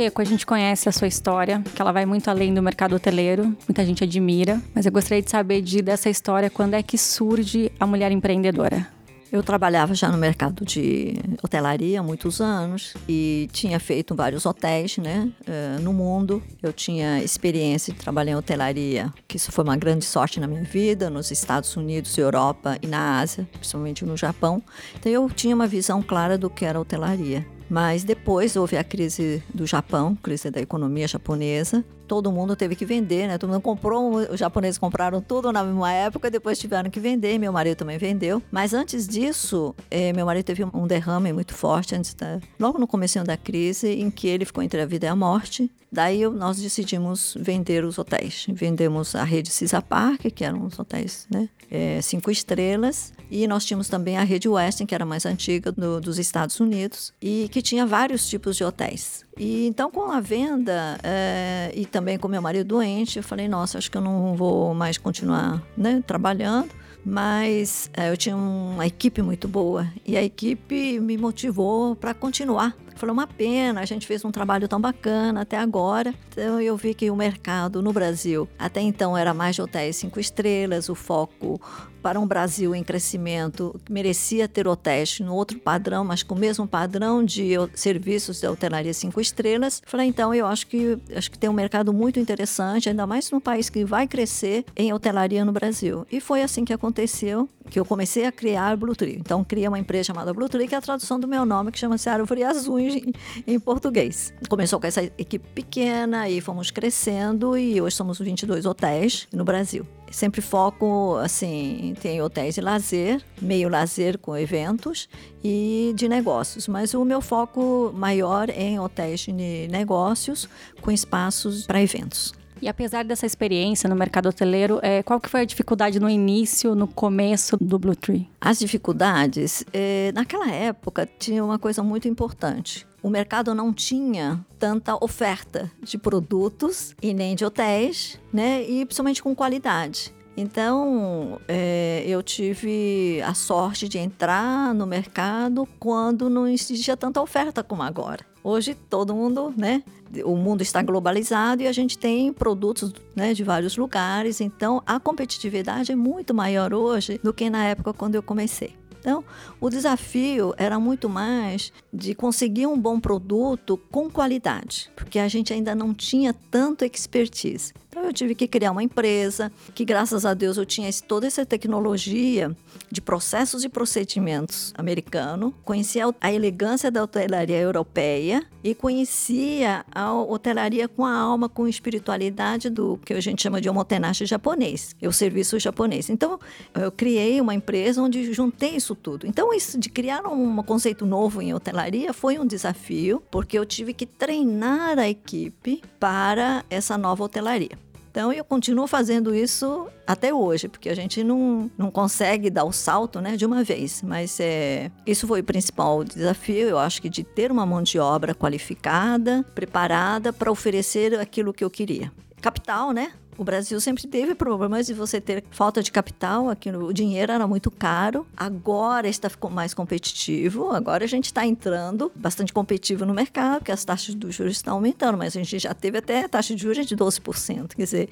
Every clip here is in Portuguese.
Checo, a gente conhece a sua história, que ela vai muito além do mercado hoteleiro, muita gente admira, mas eu gostaria de saber de, dessa história, quando é que surge a mulher empreendedora? Eu trabalhava já no mercado de hotelaria há muitos anos e tinha feito vários hotéis né, eh, no mundo. Eu tinha experiência de trabalhar em hotelaria, que isso foi uma grande sorte na minha vida, nos Estados Unidos, Europa e na Ásia, principalmente no Japão. Então eu tinha uma visão clara do que era hotelaria. Mas depois houve a crise do Japão, crise da economia japonesa. Todo mundo teve que vender, né? Todo mundo comprou, os japoneses compraram tudo na mesma época, depois tiveram que vender. Meu marido também vendeu. Mas antes disso, eh, meu marido teve um derrame muito forte, antes da, logo no começo da crise, em que ele ficou entre a vida e a morte. Daí nós decidimos vender os hotéis. Vendemos a rede Cisa Park, que eram os hotéis né, é, cinco estrelas, e nós tínhamos também a rede Westin, que era mais antiga do, dos Estados Unidos, e que tinha vários tipos de hotéis. E então, com a venda é, e também com meu marido doente, eu falei: nossa, acho que eu não vou mais continuar né, trabalhando mas é, eu tinha uma equipe muito boa e a equipe me motivou para continuar. Foi uma pena, a gente fez um trabalho tão bacana até agora. Então eu vi que o mercado no Brasil até então era mais de hotéis cinco estrelas, o foco para um Brasil em crescimento merecia ter hotéis no outro padrão, mas com o mesmo padrão de serviços de hotelaria cinco estrelas. Falei, então eu acho que acho que tem um mercado muito interessante, ainda mais num país que vai crescer em hotelaria no Brasil. E foi assim que aconteceu, que eu comecei a criar Blue. Então criei uma empresa chamada Blue que é a tradução do meu nome, que chama-se Árvore Azul em, em português. Começou com essa equipe pequena e fomos crescendo e hoje somos 22 hotéis no Brasil sempre foco assim tem hotéis de lazer meio lazer com eventos e de negócios mas o meu foco maior é em hotéis de negócios com espaços para eventos e apesar dessa experiência no mercado hoteleiro, é, qual que foi a dificuldade no início, no começo do Blue Tree? As dificuldades, é, naquela época tinha uma coisa muito importante o mercado não tinha tanta oferta de produtos e nem de hotéis, né? E principalmente com qualidade. Então, é, eu tive a sorte de entrar no mercado quando não existia tanta oferta como agora. Hoje, todo mundo, né? O mundo está globalizado e a gente tem produtos né, de vários lugares, então a competitividade é muito maior hoje do que na época quando eu comecei. Então, o desafio era muito mais de conseguir um bom produto com qualidade, porque a gente ainda não tinha tanto expertise. Então, eu tive que criar uma empresa que, graças a Deus, eu tinha toda essa tecnologia de processos e procedimentos americano, conhecia a elegância da hotelaria europeia e conhecia a hotelaria com a alma, com espiritualidade do que a gente chama de omotenashi japonês, é o serviço japonês. Então, eu criei uma empresa onde juntei isso tudo. Então, isso de criar um conceito novo em hotelaria foi um desafio, porque eu tive que treinar a equipe para essa nova hotelaria. Então eu continuo fazendo isso até hoje, porque a gente não, não consegue dar o salto né, de uma vez. Mas é, isso foi o principal desafio, eu acho que de ter uma mão de obra qualificada, preparada para oferecer aquilo que eu queria. Capital, né? O Brasil sempre teve problemas de você ter falta de capital, aqui o dinheiro era muito caro. Agora está mais competitivo. Agora a gente está entrando bastante competitivo no mercado, porque as taxas de juros estão aumentando, mas a gente já teve até taxa de juros de 12%. Quer dizer,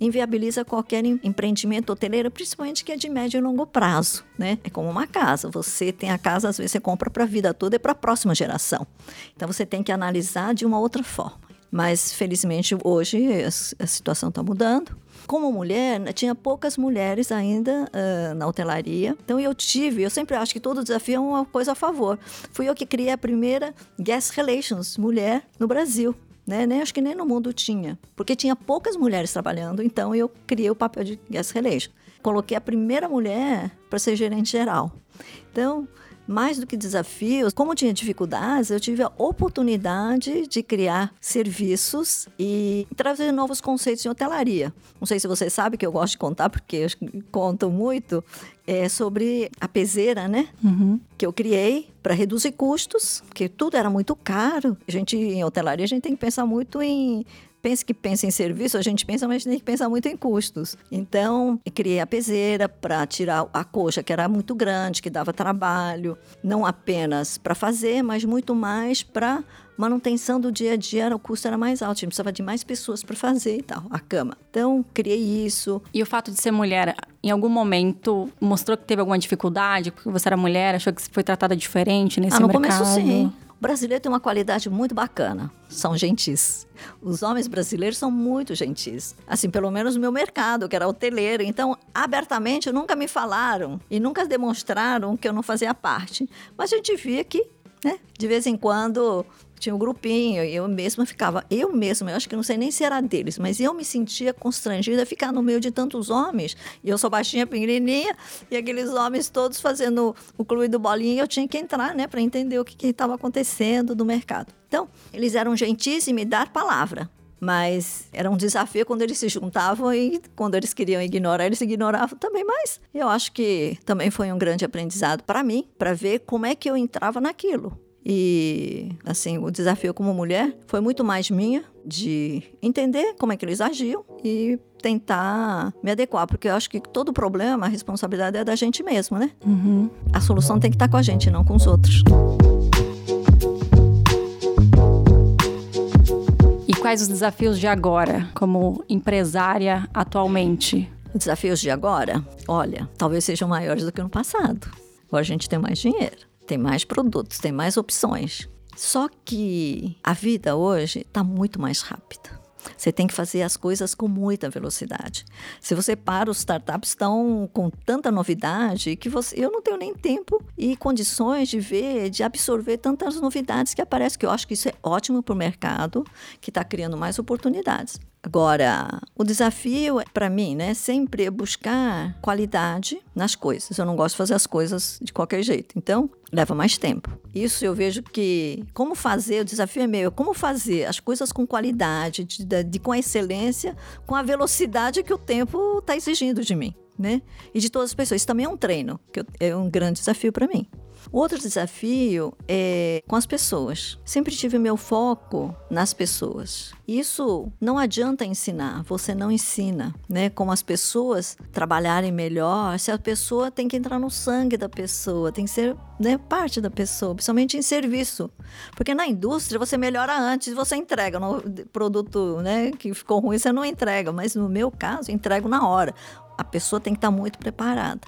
inviabiliza qualquer empreendimento hoteleiro, principalmente que é de médio e longo prazo, né? É como uma casa. Você tem a casa, às vezes você compra para a vida toda e para a próxima geração. Então você tem que analisar de uma outra forma. Mas, felizmente, hoje a situação está mudando. Como mulher, tinha poucas mulheres ainda uh, na hotelaria. Então, eu tive, eu sempre acho que todo desafio é uma coisa a favor. Fui eu que criei a primeira Guest Relations mulher no Brasil. Né? Nem, acho que nem no mundo tinha, porque tinha poucas mulheres trabalhando, então eu criei o papel de guest relations. Coloquei a primeira mulher para ser gerente geral. Então, mais do que desafios, como tinha dificuldades, eu tive a oportunidade de criar serviços e trazer novos conceitos em hotelaria. Não sei se você sabe que eu gosto de contar, porque eu conto muito, é sobre a peseira, né? Uhum. Que eu criei para reduzir custos, porque tudo era muito caro. A gente, em hotelaria, a gente tem que pensar muito em pense que pensa em serviço, a gente pensa, mas a gente tem que pensar muito em custos. Então, criei a peseira para tirar a coxa, que era muito grande, que dava trabalho, não apenas para fazer, mas muito mais para manutenção do dia a dia, o custo era mais alto, a gente precisava de mais pessoas para fazer e tal, a cama. Então, criei isso. E o fato de ser mulher, em algum momento, mostrou que teve alguma dificuldade, porque você era mulher, achou que foi tratada diferente nesse ah, no mercado? começo, sim. O brasileiro tem uma qualidade muito bacana. São gentis. Os homens brasileiros são muito gentis. Assim, pelo menos no meu mercado, que era hoteleiro. Então, abertamente, nunca me falaram e nunca demonstraram que eu não fazia parte. Mas a gente via que, né, de vez em quando, tinha um grupinho, e eu mesma ficava, eu mesma, eu acho que não sei nem se era deles, mas eu me sentia constrangida a ficar no meio de tantos homens. E eu sou baixinha, pequenininha, e aqueles homens todos fazendo o clube do bolinho, e eu tinha que entrar, né, para entender o que estava acontecendo no mercado. Então, eles eram gentis em me dar palavra. Mas era um desafio quando eles se juntavam e quando eles queriam ignorar, eles ignoravam também. Mas eu acho que também foi um grande aprendizado para mim, para ver como é que eu entrava naquilo. E, assim, o desafio como mulher foi muito mais minha de entender como é que eles agiam e tentar me adequar, porque eu acho que todo problema, a responsabilidade é da gente mesmo, né? Uhum. A solução tem que estar com a gente, não com os outros. Quais os desafios de agora, como empresária atualmente? Os desafios de agora, olha, talvez sejam maiores do que no passado. Agora a gente tem mais dinheiro tem mais produtos, tem mais opções. Só que a vida hoje está muito mais rápida. Você tem que fazer as coisas com muita velocidade. Se você para, os startups estão com tanta novidade que você, eu não tenho nem tempo e condições de ver, de absorver tantas novidades que aparecem, que eu acho que isso é ótimo para o mercado, que está criando mais oportunidades. Agora, o desafio para mim, né, sempre é buscar qualidade nas coisas. Eu não gosto de fazer as coisas de qualquer jeito. Então, leva mais tempo. Isso eu vejo que como fazer, o desafio é meu, como fazer as coisas com qualidade, de, de, com excelência, com a velocidade que o tempo está exigindo de mim, né? E de todas as pessoas. Isso também é um treino, que é um grande desafio para mim. O outro desafio é com as pessoas. Sempre tive meu foco nas pessoas. Isso não adianta ensinar, você não ensina, né? Como as pessoas trabalharem melhor, se a pessoa tem que entrar no sangue da pessoa, tem que ser né, parte da pessoa, principalmente em serviço. Porque na indústria você melhora antes, você entrega. No produto né, que ficou ruim, você não entrega. Mas no meu caso, entrego na hora. A pessoa tem que estar muito preparada.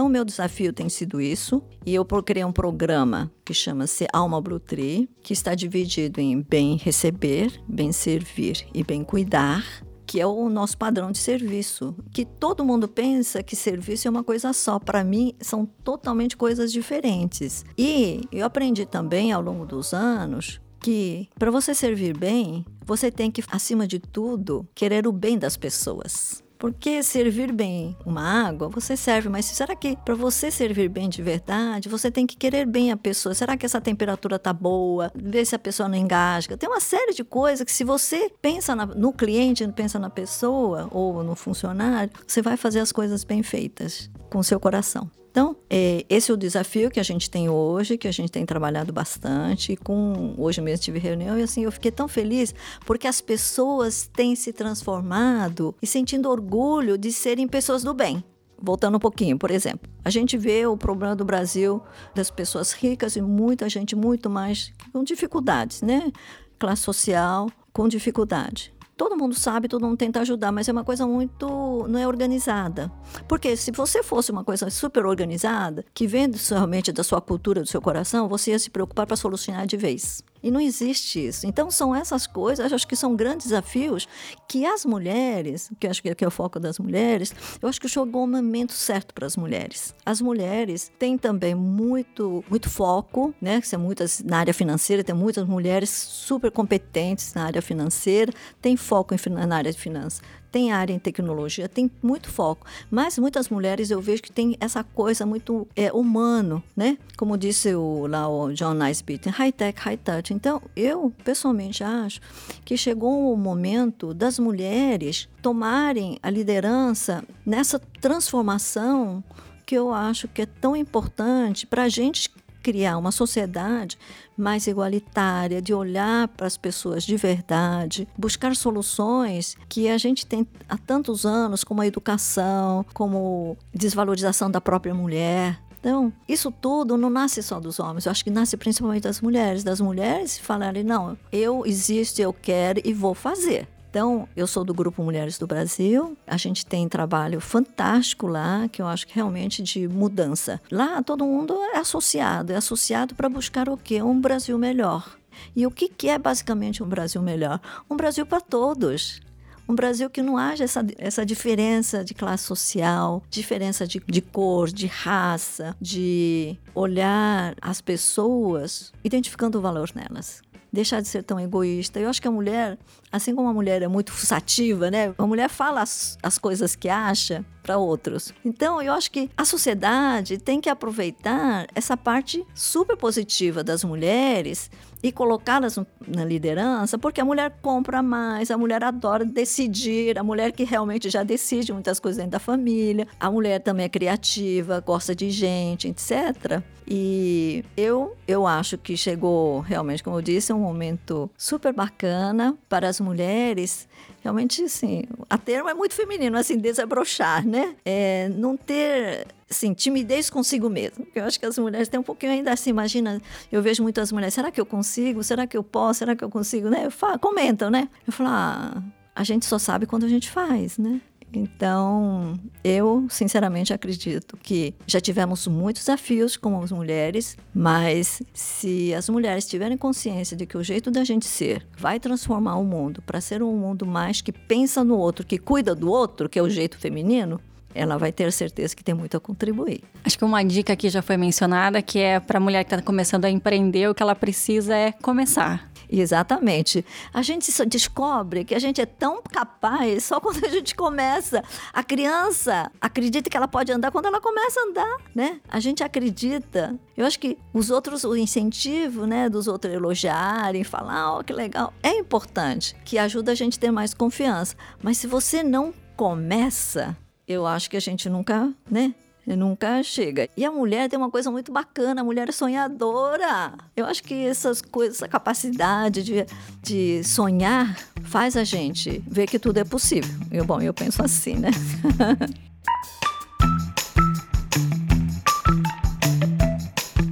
Então, o meu desafio tem sido isso. E eu criei um programa que chama-se Alma Blue Tree, que está dividido em bem receber, bem servir e bem cuidar que é o nosso padrão de serviço, que todo mundo pensa que serviço é uma coisa só. Para mim, são totalmente coisas diferentes. E eu aprendi também ao longo dos anos que para você servir bem, você tem que, acima de tudo, querer o bem das pessoas. Porque servir bem uma água, você serve, mas será que para você servir bem de verdade, você tem que querer bem a pessoa? Será que essa temperatura tá boa? Ver se a pessoa não engasga. Tem uma série de coisas que se você pensa na, no cliente, pensa na pessoa ou no funcionário, você vai fazer as coisas bem feitas com seu coração. Então, é, esse é o desafio que a gente tem hoje, que a gente tem trabalhado bastante. Com hoje mesmo tive reunião e assim eu fiquei tão feliz porque as pessoas têm se transformado e sentindo orgulho de serem pessoas do bem. Voltando um pouquinho, por exemplo, a gente vê o problema do Brasil das pessoas ricas e muita gente muito mais com dificuldades, né? Classe social com dificuldade todo mundo sabe, todo mundo tenta ajudar, mas é uma coisa muito. não é organizada. Porque se você fosse uma coisa super organizada, que vem realmente da sua cultura, do seu coração, você ia se preocupar para solucionar de vez. E não existe isso. Então, são essas coisas, acho que são grandes desafios que as mulheres, que acho que é o foco das mulheres, eu acho que chegou o momento certo para as mulheres. As mulheres têm também muito, muito foco, né? São muitas na área financeira, tem muitas mulheres super competentes na área financeira, tem foco em, na área de finanças tem área em tecnologia, tem muito foco. Mas muitas mulheres eu vejo que tem essa coisa muito é, humano, né? Como disse o, lá o John Nicebeat, high tech, high touch. Então, eu pessoalmente acho que chegou o momento das mulheres tomarem a liderança nessa transformação que eu acho que é tão importante para a gente criar uma sociedade mais igualitária, de olhar para as pessoas de verdade, buscar soluções que a gente tem há tantos anos, como a educação, como desvalorização da própria mulher, então, isso tudo não nasce só dos homens, eu acho que nasce principalmente das mulheres, das mulheres falarem, não, eu existo, eu quero e vou fazer. Então, eu sou do Grupo Mulheres do Brasil. A gente tem trabalho fantástico lá, que eu acho que realmente de mudança. Lá todo mundo é associado, é associado para buscar o quê? Um Brasil melhor. E o que, que é basicamente um Brasil melhor? Um Brasil para todos. Um Brasil que não haja essa, essa diferença de classe social, diferença de, de cor, de raça, de olhar as pessoas identificando o valor nelas deixar de ser tão egoísta. Eu acho que a mulher, assim como a mulher é muito fuçativa, né? A mulher fala as, as coisas que acha para outros. Então, eu acho que a sociedade tem que aproveitar essa parte super positiva das mulheres e colocá-las na liderança, porque a mulher compra mais, a mulher adora decidir, a mulher que realmente já decide muitas coisas dentro da família, a mulher também é criativa, gosta de gente, etc. E eu, eu acho que chegou realmente, como eu disse, um momento super bacana para as mulheres. Realmente, assim, a termo é muito feminino, assim, desabrochar, né? É, não ter assim, timidez consigo mesmo. Eu acho que as mulheres têm um pouquinho ainda assim, imagina, eu vejo muitas mulheres, será que eu consigo? Será que eu posso? Será que eu consigo? Né? Eu falo, comentam, né? Eu falo, ah, a gente só sabe quando a gente faz, né? Então, eu sinceramente acredito que já tivemos muitos desafios como as mulheres, mas se as mulheres tiverem consciência de que o jeito da gente ser vai transformar o mundo para ser um mundo mais que pensa no outro, que cuida do outro, que é o jeito feminino, ela vai ter certeza que tem muito a contribuir. Acho que uma dica aqui já foi mencionada, que é para a mulher que está começando a empreender, o que ela precisa é começar. Exatamente. A gente só descobre que a gente é tão capaz só quando a gente começa. A criança acredita que ela pode andar quando ela começa a andar, né? A gente acredita. Eu acho que os outros, o incentivo, né, dos outros elogiarem, falar, oh, que legal, é importante, que ajuda a gente a ter mais confiança. Mas se você não começa, eu acho que a gente nunca, né? Nunca chega. E a mulher tem uma coisa muito bacana, a mulher é sonhadora. Eu acho que essas coisas, essa capacidade de, de sonhar faz a gente ver que tudo é possível. Eu, bom, eu penso assim, né?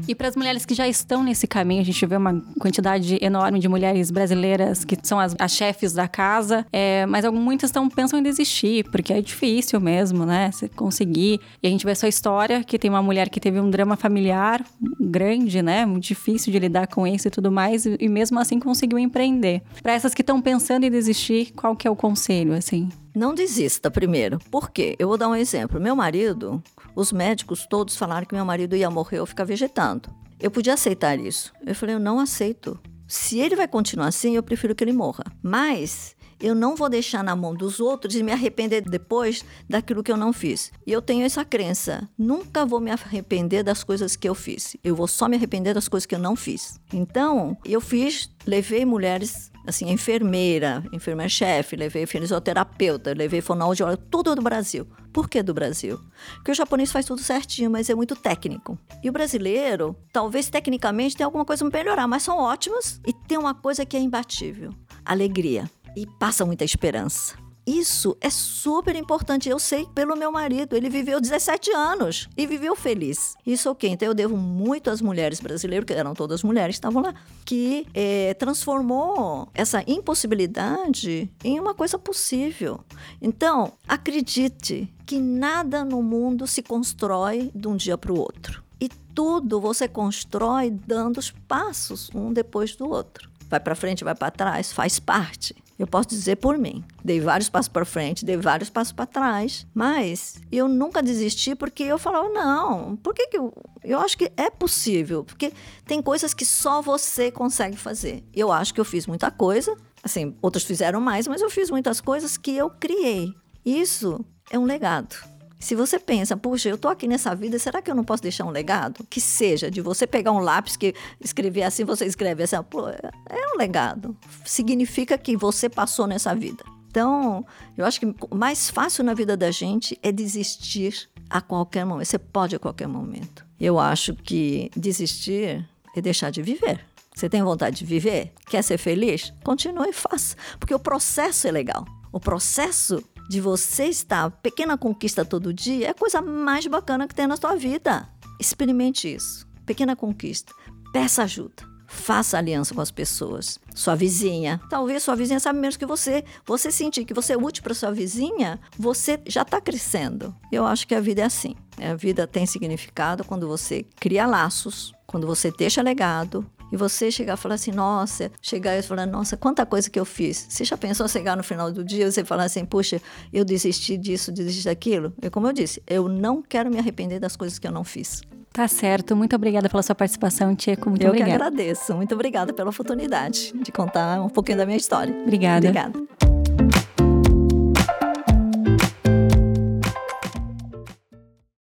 E para as mulheres que já estão nesse caminho, a gente vê uma quantidade enorme de mulheres brasileiras que são as, as chefes da casa, é, mas muitas estão pensam em desistir, porque é difícil mesmo, né? Você conseguir. E a gente vê essa história que tem uma mulher que teve um drama familiar grande, né? Muito difícil de lidar com isso e tudo mais, e, e mesmo assim conseguiu empreender. Para essas que estão pensando em desistir, qual que é o conselho, assim? Não desista primeiro. Por quê? Eu vou dar um exemplo. Meu marido, os médicos todos falaram que meu marido ia morrer ou ficar vegetando. Eu podia aceitar isso. Eu falei, eu não aceito. Se ele vai continuar assim, eu prefiro que ele morra. Mas eu não vou deixar na mão dos outros e me arrepender depois daquilo que eu não fiz. E eu tenho essa crença: nunca vou me arrepender das coisas que eu fiz. Eu vou só me arrepender das coisas que eu não fiz. Então, eu fiz, levei mulheres assim, enfermeira, enfermeira-chefe, levei fisioterapeuta, levei fonoaudiólogo, tudo do Brasil. Por que do Brasil? Porque o japonês faz tudo certinho, mas é muito técnico. E o brasileiro, talvez tecnicamente tenha alguma coisa para melhorar, mas são ótimos e tem uma coisa que é imbatível: alegria. E passa muita esperança. Isso é super importante. Eu sei pelo meu marido. Ele viveu 17 anos e viveu feliz. Isso ok. Então eu devo muito às mulheres brasileiras, que eram todas mulheres estavam lá, que é, transformou essa impossibilidade em uma coisa possível. Então, acredite que nada no mundo se constrói de um dia para o outro. E tudo você constrói dando os passos um depois do outro. Vai para frente, vai para trás, faz parte. Eu posso dizer por mim. Dei vários passos para frente, dei vários passos para trás, mas eu nunca desisti porque eu falava, não, por que, que eu. Eu acho que é possível, porque tem coisas que só você consegue fazer. Eu acho que eu fiz muita coisa, assim, outros fizeram mais, mas eu fiz muitas coisas que eu criei. Isso é um legado. Se você pensa, puxa, eu estou aqui nessa vida, será que eu não posso deixar um legado? Que seja de você pegar um lápis que escrever assim, você escreve assim, pô, é um legado. Significa que você passou nessa vida. Então, eu acho que o mais fácil na vida da gente é desistir a qualquer momento. Você pode a qualquer momento. Eu acho que desistir é deixar de viver. Você tem vontade de viver? Quer ser feliz? Continue e faça. Porque o processo é legal. O processo de você estar pequena conquista todo dia é a coisa mais bacana que tem na sua vida. Experimente isso. Pequena conquista. Peça ajuda. Faça aliança com as pessoas. Sua vizinha. Talvez sua vizinha sabe menos que você. Você sentir que você é útil para sua vizinha, você já está crescendo. Eu acho que a vida é assim. A vida tem significado quando você cria laços, quando você deixa legado, e você chegar e falar assim, nossa, chegar e falar, nossa, quanta coisa que eu fiz. Você já pensou chegar no final do dia e você falar assim, puxa, eu desisti disso, desisti daquilo? E como eu disse, eu não quero me arrepender das coisas que eu não fiz. Tá certo. Muito obrigada pela sua participação, Tcheco. Muito eu obrigada. Eu que agradeço. Muito obrigada pela oportunidade de contar um pouquinho da minha história. Obrigada. Obrigada.